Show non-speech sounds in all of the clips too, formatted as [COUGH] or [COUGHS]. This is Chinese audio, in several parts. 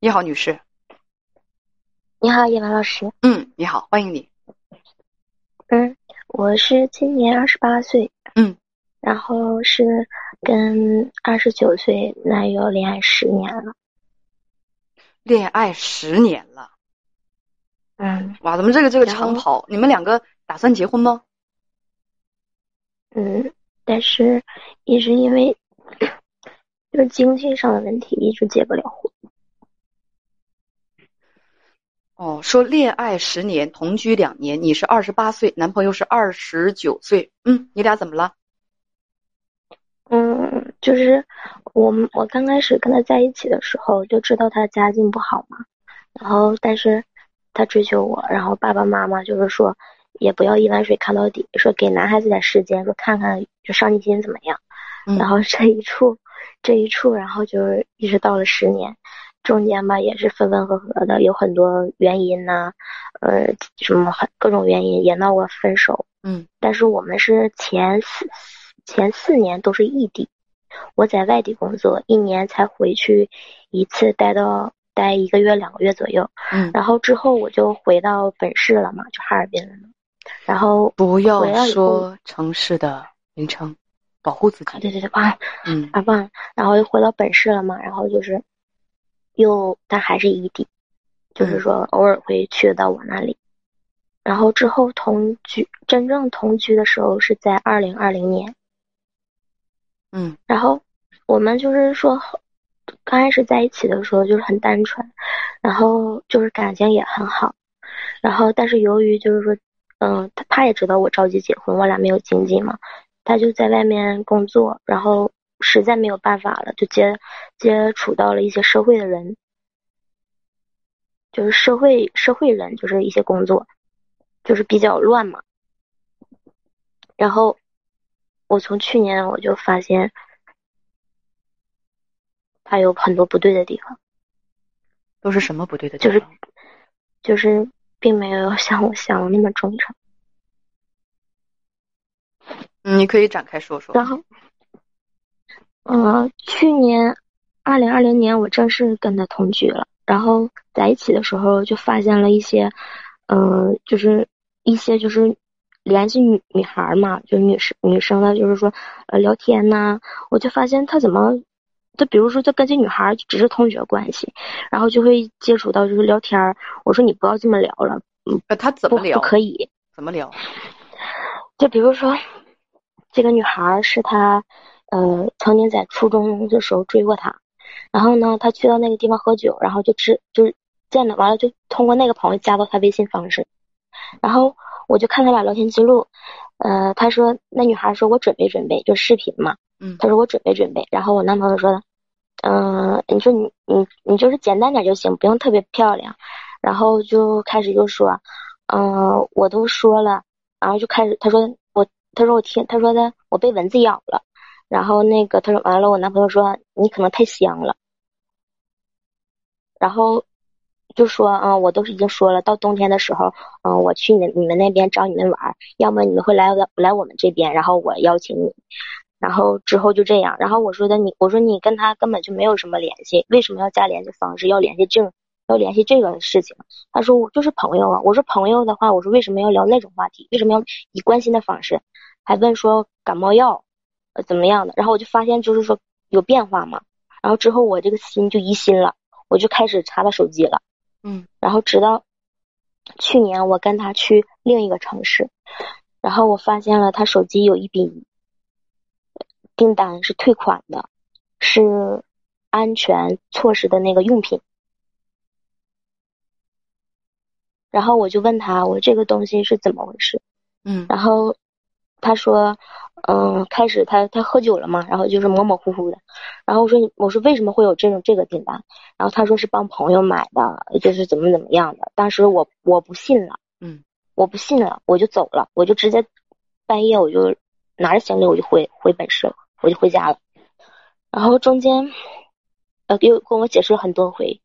你好，女士。你好，叶文老师。嗯，你好，欢迎你。嗯，我是今年二十八岁。嗯，然后是跟二十九岁男友恋爱十年了。恋爱十年了。嗯。哇，咱们这个这个长跑？你们两个打算结婚吗？嗯，但是一直因为 [COUGHS] 就是经济上的问题，一直结不了婚。哦，说恋爱十年，同居两年，你是二十八岁，男朋友是二十九岁，嗯，你俩怎么了？嗯，就是我们我刚开始跟他在一起的时候就知道他家境不好嘛，然后但是他追求我，然后爸爸妈妈就是说也不要一碗水看到底，说给男孩子点时间，说看看就上进心怎么样，然后这一处这一处，然后就是一直到了十年。中间吧也是分分合合的，有很多原因呐，呃，什么很各种原因也闹过分手。嗯，但是我们是前四前四年都是异地，我在外地工作，一年才回去一次，待到待一个月两个月左右。嗯，然后之后我就回到本市了嘛，就哈尔滨了。然后不要说城市的名称，保护自己。对对对，忘了，嗯，啊忘了。然后又回到本市了嘛，然后就是。又，但还是异地，就是说偶尔会去到我那里。然后之后同居，真正同居的时候是在二零二零年。嗯，然后我们就是说，刚开始在一起的时候就是很单纯，然后就是感情也很好。然后但是由于就是说，嗯，他他也知道我着急结婚，我俩没有经济嘛，他就在外面工作，然后。实在没有办法了，就接接触到了一些社会的人，就是社会社会人，就是一些工作，就是比较乱嘛。然后我从去年我就发现他有很多不对的地方，都是什么不对的地方？就是就是并没有像我想的那么忠诚。你可以展开说说。然后。嗯，去年二零二零年我正式跟他同居了，然后在一起的时候就发现了一些，嗯，就是一些就是联系女女孩嘛，就女生女生的，就是说呃聊天呐，我就发现他怎么，就比如说就跟这女孩只是同学关系，然后就会接触到就是聊天我说你不要这么聊了，嗯，他怎么聊？不可以？怎么聊？就比如说这个女孩是他。呃，曾经在初中的时候追过他，然后呢，他去到那个地方喝酒，然后就知就是见了，完了就通过那个朋友加到他微信方式，然后我就看他俩聊天记录，呃，他说那女孩说我准备准备，就视频嘛，嗯，他说我准备准备，然后我男朋友说，嗯，你说你你你就是简单点就行，不用特别漂亮，然后就开始就说，嗯，我都说了，然后就开始他说我他说我听他说的我被蚊子咬了。然后那个他说完了，我男朋友说你可能太香了，然后就说啊，我都是已经说了，到冬天的时候，嗯，我去你你们那边找你们玩，要么你们会来来我们这边，然后我邀请你，然后之后就这样，然后我说的你，我说你跟他根本就没有什么联系，为什么要加联系方式，要联系这要联系这个事情？他说我就是朋友啊，我说朋友的话，我说为什么要聊那种话题？为什么要以关心的方式？还问说感冒药。怎么样的？然后我就发现，就是说有变化嘛。然后之后我这个心就疑心了，我就开始查他手机了。嗯。然后直到去年我跟他去另一个城市，然后我发现了他手机有一笔订单是退款的，是安全措施的那个用品。然后我就问他，我这个东西是怎么回事？嗯。然后他说。嗯，开始他他喝酒了嘛，然后就是模模糊糊的，然后我说我说为什么会有这种这个订单？然后他说是帮朋友买的，就是怎么怎么样的。当时我我不信了，嗯，我不信了，我就走了，我就直接半夜我就拿着行李我就回回本市了，我就回家了。然后中间。呃，又跟我解释了很多回，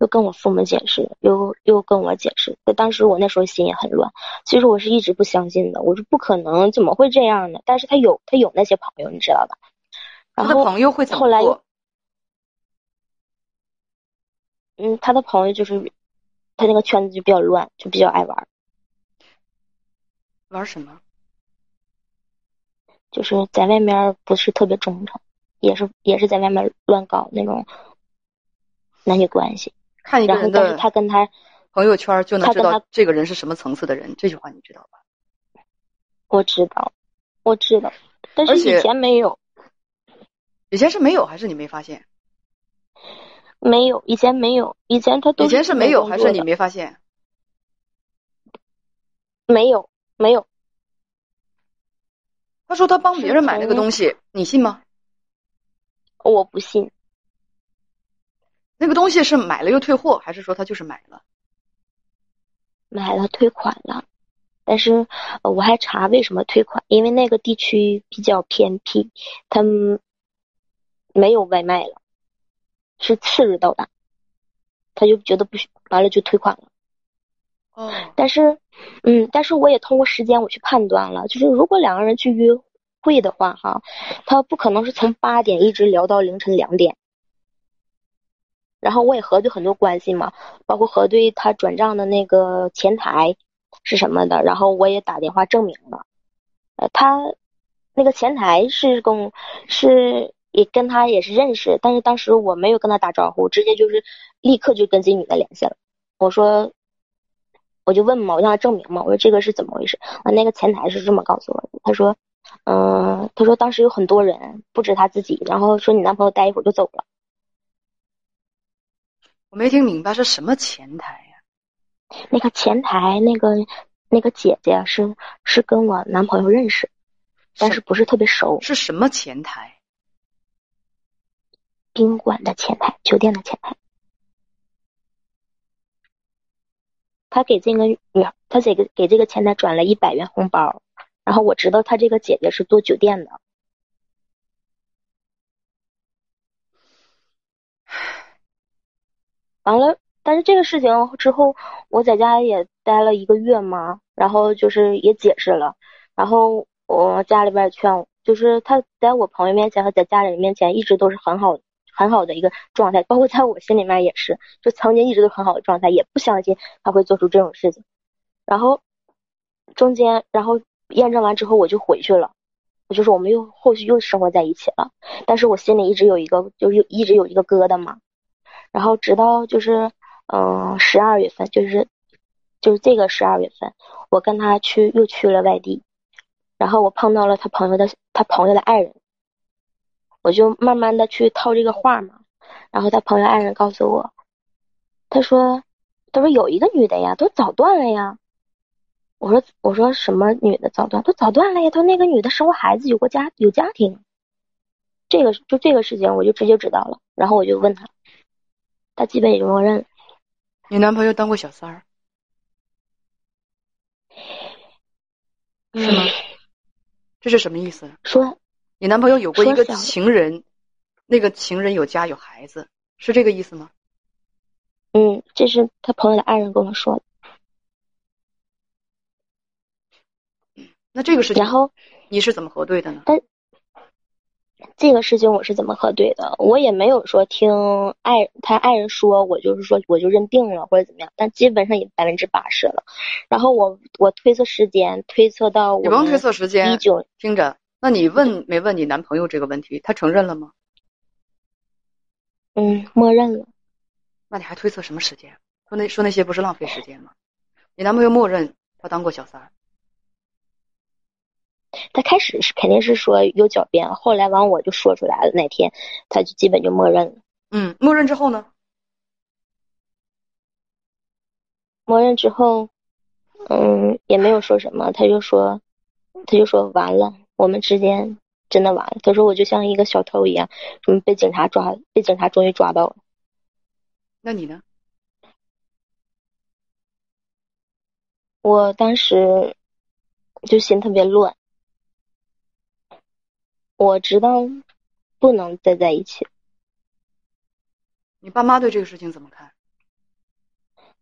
又跟我父母解释，又又跟我解释。可当时我那时候心也很乱，其实我是一直不相信的，我说不可能，怎么会这样呢？但是他有，他有那些朋友，你知道吧？然后朋友会怎么后来嗯，他的朋友就是他那个圈子就比较乱，就比较爱玩。玩什么？就是在外面不是特别忠诚，也是也是在外面乱搞那种男女关系。看一个人的他跟他朋友圈就能知道这个人是什么层次的人，这句话你知道吧？我知道，我知道，但是以前没有。以前是没有还是你没发现？没有，以前没有，以前他都以前是没有还是你没发现？没有，没有。他说他帮别人买那个东西，你信吗？我不信。那个东西是买了又退货，还是说他就是买了？买了退款了，但是我还查为什么退款，因为那个地区比较偏僻，他没有外卖了，是次日到达，他就觉得不完了就退款了。哦。但是，嗯，但是我也通过时间我去判断了，就是如果两个人去约会的话，哈，他不可能是从八点一直聊到凌晨两点。然后我也核对很多关系嘛，包括核对他转账的那个前台是什么的，然后我也打电话证明了，呃，他那个前台是跟是也跟他也是认识，但是当时我没有跟他打招呼，直接就是立刻就跟这女的联系了。我说，我就问嘛，我让他证明嘛，我说这个是怎么回事？啊，那个前台是这么告诉我的，他说，嗯，他说当时有很多人，不止他自己，然后说你男朋友待一会儿就走了。我没听明白是什么前台呀？那个前台那个那个姐姐是是跟我男朋友认识，但是不是特别熟。是什么前台？宾馆的前台，酒店的前台。他给这个女，他给个给这个前台转了一百元红包，然后我知道他这个姐姐是做酒店的。完了，但是这个事情之后，我在家也待了一个月嘛，然后就是也解释了，然后我家里边劝我，就是他在我朋友面前和在家里人面前一直都是很好很好的一个状态，包括在我心里面也是，就曾经一直都很好的状态，也不相信他会做出这种事情。然后中间，然后验证完之后我就回去了，我就是我们又后续又生活在一起了，但是我心里一直有一个，就是一直有一个疙瘩嘛。然后直到就是，嗯，十二月份，就是就是这个十二月份，我跟他去又去了外地，然后我碰到了他朋友的他朋友的爱人，我就慢慢的去套这个话嘛，然后他朋友爱人告诉我，他说他说有一个女的呀，都早断了呀，我说我说什么女的早断，都早断了呀，他说那个女的生过孩子，有过家有家庭，这个就这个事情我就直接知道了，然后我就问他。他基本也就默认了。你男朋友当过小三儿，是吗？这是什么意思？说你男朋友有过一个情人，那个情人有家有孩子，是这个意思吗？嗯，这是他朋友的爱人跟我说的。那这个事情，然后你是怎么核对的呢？但这个事情我是怎么核对的？我也没有说听爱他爱人说，我就是说我就认定了或者怎么样，但基本上也百分之八十了。然后我我推测时间，推测到你不用推测时间，一九听着，那你问没问你男朋友这个问题？他承认了吗？嗯，默认了。那你还推测什么时间？说那说那些不是浪费时间吗？你男朋友默认他当过小三。他开始是肯定是说有狡辩，后来完我就说出来了。那天他就基本就默认了。嗯，默认之后呢？默认之后，嗯，也没有说什么。他就说，他就说完了，我们之间真的完了。他说我就像一个小偷一样，什么被警察抓，被警察终于抓到了。那你呢？我当时就心特别乱。我知道不能再在一起。你爸妈对这个事情怎么看？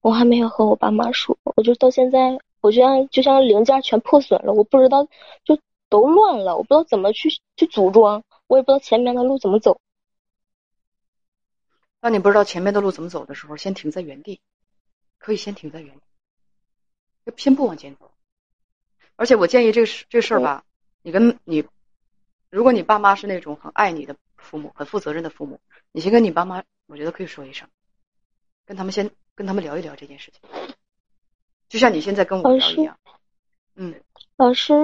我还没有和我爸妈说，我就到现在，我就像就像零件全破损了，我不知道就都乱了，我不知道怎么去去组装，我也不知道前面的路怎么走。当你不知道前面的路怎么走的时候，先停在原地，可以先停在原地，就先不往前走。而且我建议这事这事儿吧，你跟你，如果你爸妈是那种很爱你的父母，很负责任的父母，你先跟你爸妈，我觉得可以说一声，跟他们先跟他们聊一聊这件事情，就像你现在跟我聊一样。嗯，老师，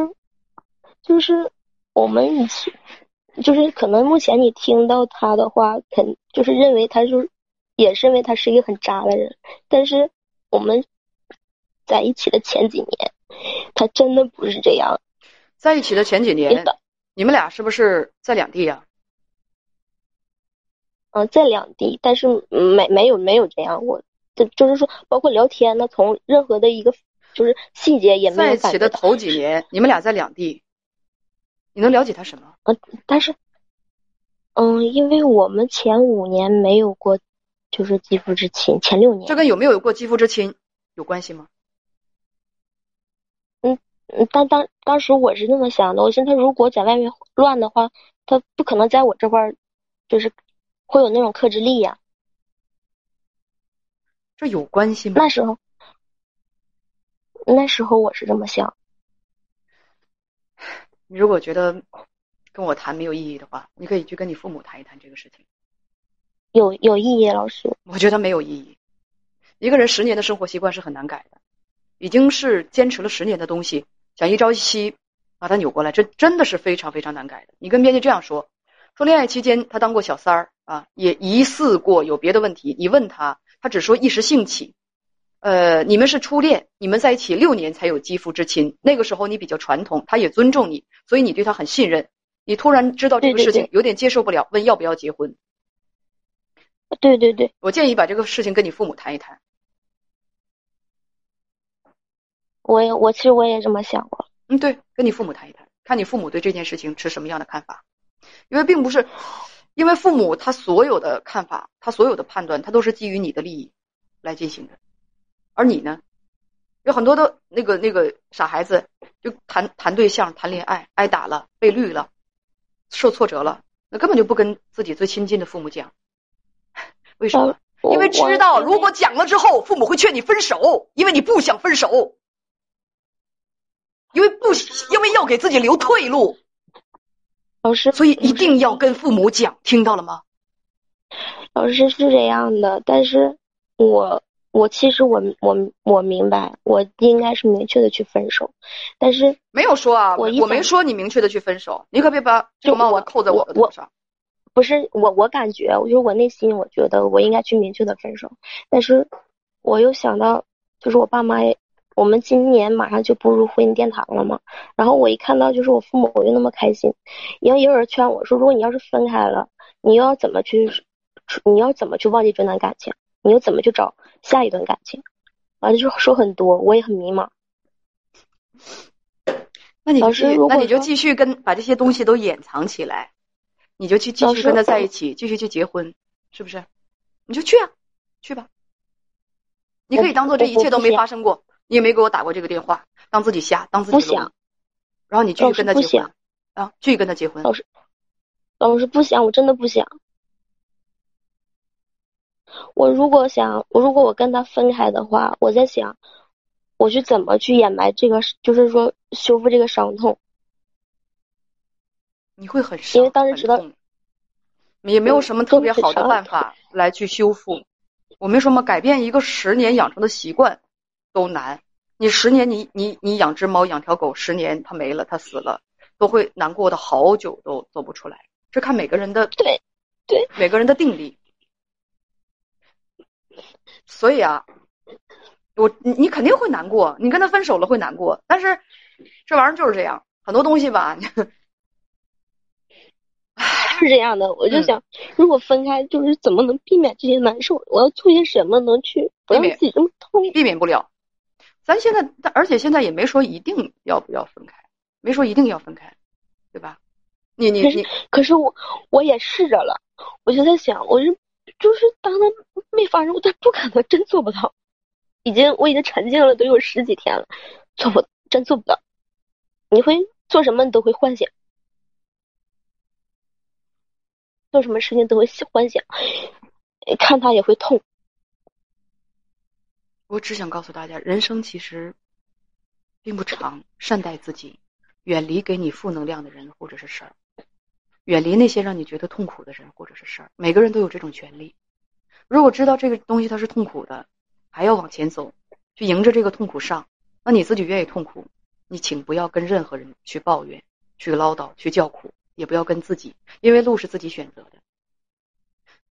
就是我们以前，就是可能目前你听到他的话，肯就是认为他就也认为他是一个很渣的人，但是我们在一起的前几年。他真的不是这样，在一起的前几年，你们俩是不是在两地呀？嗯，在两地，但是没没有没有这样过，就就是说，包括聊天呢，从任何的一个就是细节也没有。在一起的头几年，你们俩在两地，你能了解他什么？嗯，但是，嗯，因为我们前五年没有过，就是肌肤之亲，前六年。这跟有没有过肌肤之亲有关系吗？嗯，当当当时我是那么想的，我现他如果在外面乱的话，他不可能在我这块儿，就是会有那种克制力呀。这有关系吗？那时候，那时候我是这么想。[SIGHS] 你如果觉得跟我谈没有意义的话，你可以去跟你父母谈一谈这个事情。有有意义，老师。我觉得没有意义。一个人十年的生活习惯是很难改的，已经是坚持了十年的东西。想一朝一夕把它扭过来，这真的是非常非常难改的。你跟编辑这样说，说恋爱期间他当过小三儿啊，也疑似过有别的问题。你问他，他只说一时兴起。呃，你们是初恋，你们在一起六年才有肌肤之亲，那个时候你比较传统，他也尊重你，所以你对他很信任。你突然知道这个事情有点接受不了，问要不要结婚？对对对，我建议把这个事情跟你父母谈一谈。我也我其实我也这么想过，嗯，对，跟你父母谈一谈，看你父母对这件事情持什么样的看法，因为并不是，因为父母他所有的看法，他所有的判断，他都是基于你的利益来进行的，而你呢，有很多的那个那个傻孩子，就谈谈对象、谈恋爱，挨打了、被绿了、受挫折了，那根本就不跟自己最亲近的父母讲，为什么？因为知道如果讲了之后，父母会劝你分手，因为你不想分手。因为要给自己留退路，老师，所以一定要跟父母讲，听到了吗？老师是这样的，但是我我其实我我我明白，我应该是明确的去分手，但是没有说啊，我我没说你明确的去分手，你可别把这个帽子扣在我的头上。不是我，我感觉，就是我内心我觉得我应该去明确的分手，但是我又想到，就是我爸妈也。我们今年马上就步入婚姻殿堂了嘛，然后我一看到就是我父母我就那么开心，因为也有人劝我说，如果你要是分开了，你又要怎么去，你要怎么去忘记这段感情，你又怎么去找下一段感情，完了就说很多，我也很迷茫。那你老师，那你就继续跟把这些东西都掩藏起来，你就去继续跟他在一起，继续去结婚，是不是？你就去啊，去吧，你可以当做这一切都没发生过。你也没给我打过这个电话，当自己瞎，当自己不想，然后你继续跟他结婚啊，继续跟他结婚。老师，老师不想，我真的不想。我如果想，我如果我跟他分开的话，我在想，我去怎么去掩埋这个，就是说修复这个伤痛。你会很因为当时知道，也没有什么特别好的办法 [LAUGHS] 来去修复。我没说嘛，改变一个十年养成的习惯。都难，你十年，你你你养只猫，养条狗，十年它没了，它死了，都会难过的好久都走不出来。这看每个人的对对每个人的定力。所以啊，我你你肯定会难过，你跟他分手了会难过，但是这玩意儿就是这样，很多东西吧，[LAUGHS] 是这样的。我就想，如果分开，就是怎么能避免这些难受？我要做些什么能去不让自己这么痛？避免不了。咱现在，但而且现在也没说一定要不要分开，没说一定要分开，对吧？你你你，可是我我也试着了，我就在想，我就就是当他没发生，他不可能真做不到。已经我已经沉浸了都有十几天了，做不真做不到。你会做什么？你都会幻想，做什么事情都会幻想。看他也会痛。我只想告诉大家，人生其实并不长，善待自己，远离给你负能量的人或者是事儿，远离那些让你觉得痛苦的人或者是事儿。每个人都有这种权利。如果知道这个东西它是痛苦的，还要往前走，去迎着这个痛苦上，那你自己愿意痛苦，你请不要跟任何人去抱怨、去唠叨、去叫苦，也不要跟自己，因为路是自己选择的。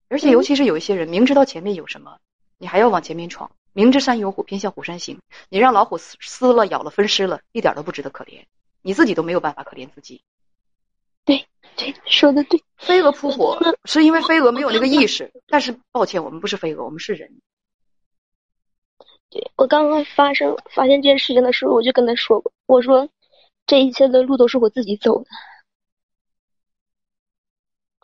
而且，尤其是有一些人，明知道前面有什么，你还要往前面闯。明知山有虎，偏向虎山行。你让老虎撕撕了、咬了、分尸了，一点都不值得可怜。你自己都没有办法可怜自己。对，对，说的对。飞蛾扑火是因为飞蛾没有那个意识，但是抱歉，我们不是飞蛾，我们是人。对我刚刚发生发现这件事情的时候，我就跟他说过，我说这一切的路都是我自己走的。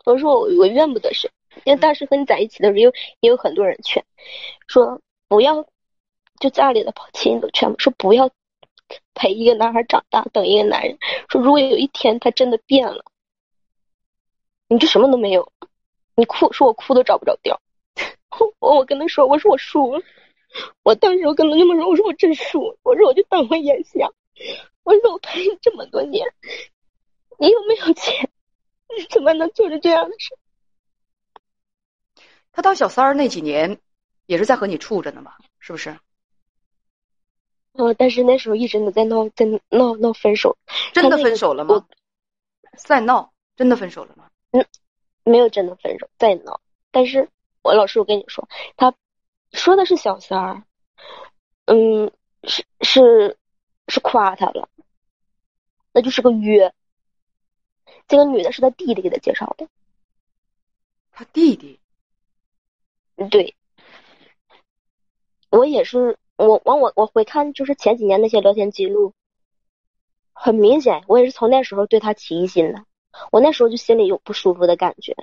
我说我我怨不得谁。因为当时和你在一起的时候，也有也有很多人劝，说不要，就家里的亲戚都劝说不要陪一个男孩长大，等一个男人。说如果有一天他真的变了，你就什么都没有，你哭，说我哭都找不着调。[LAUGHS] 我我跟他说，我说我输了。我当时我跟他那么说，我说我真输了。我说我就当我眼瞎。我说我陪你这么多年，你又没有钱，你怎么能做出这样的事？他当小三儿那几年，也是在和你处着呢嘛，是不是？哦，但是那时候一直都在闹，在闹闹分手。真的分手了吗？在闹，真的分手了吗？嗯，没有真的分手，在闹。但是我老师，我跟你说，他说的是小三儿，嗯，是是是夸他了，那就是个约。这个女的是他弟弟给他介绍的。他弟弟。对，我也是，我往我我回看，就是前几年那些聊天记录，很明显，我也是从那时候对他起疑心的。我那时候就心里有不舒服的感觉，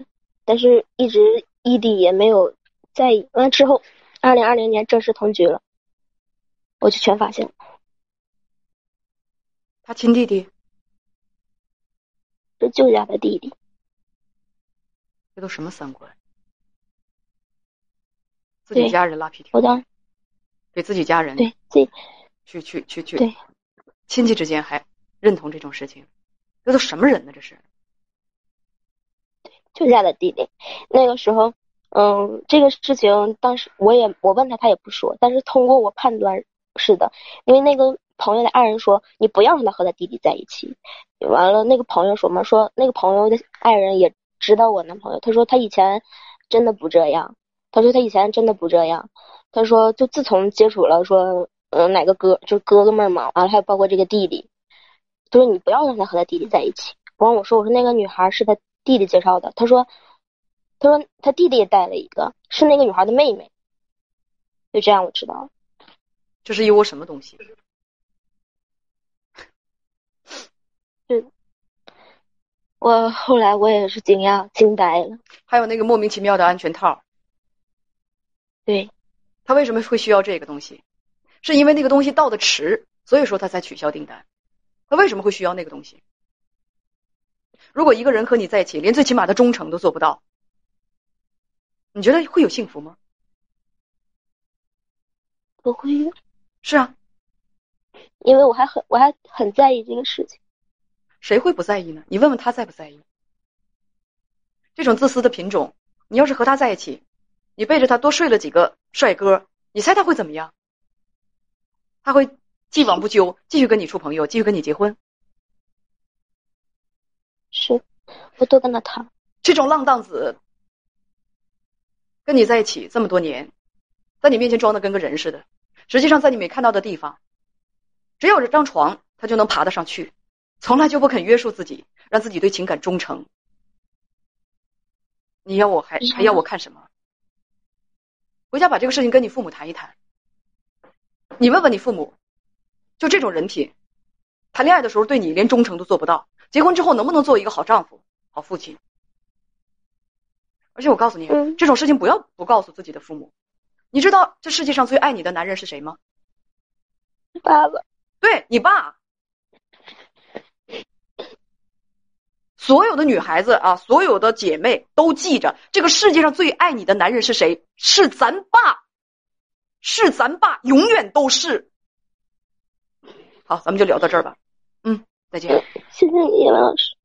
但是一直异地也没有在意。完之后，二零二零年正式同居了，我就全发现了。他亲弟弟，是舅家的弟弟，这都什么三观？自己家人拉皮条，我当给自己家人对自己去去去去对亲戚之间还认同这种事情，这都什么人呢？这是对舅家的弟弟。那个时候，嗯，这个事情当时我也我问他，他也不说。但是通过我判断是的，因为那个朋友的爱人说你不要让他和他弟弟在一起。完了，那个朋友说嘛，说那个朋友的爱人也知道我男朋友，他说他以前真的不这样。他说他以前真的不这样，他说就自从接触了说嗯哪个哥就是哥哥们嘛，完了还有包括这个弟弟，他说你不要让他和他弟弟在一起。完我说我说那个女孩是他弟弟介绍的，他说他说他弟弟也带了一个，是那个女孩的妹妹。就这样我知道了，这是一窝什么东西？是，[LAUGHS] 我后来我也是惊讶惊呆了。还有那个莫名其妙的安全套。对，他为什么会需要这个东西？是因为那个东西到的迟，所以说他才取消订单。他为什么会需要那个东西？如果一个人和你在一起，连最起码的忠诚都做不到，你觉得会有幸福吗？不会。是啊，因为我还很我还很在意这个事情。谁会不在意呢？你问问他在不在意？这种自私的品种，你要是和他在一起。你背着他多睡了几个帅哥，你猜他会怎么样？他会既往不咎，继续跟你处朋友，继续跟你结婚。是，我多跟他谈。这种浪荡子跟你在一起这么多年，在你面前装的跟个人似的，实际上在你没看到的地方，只有这张床，他就能爬得上去，从来就不肯约束自己，让自己对情感忠诚。你要我还还要我看什么？回家把这个事情跟你父母谈一谈。你问问你父母，就这种人品，谈恋爱的时候对你连忠诚都做不到，结婚之后能不能做一个好丈夫、好父亲？而且我告诉你，这种事情不要不告诉自己的父母。你知道这世界上最爱你的男人是谁吗？爸爸。对你爸。所有的女孩子啊，所有的姐妹都记着，这个世界上最爱你的男人是谁？是咱爸，是咱爸，永远都是。好，咱们就聊到这儿吧。嗯，再见。谢谢你，老师。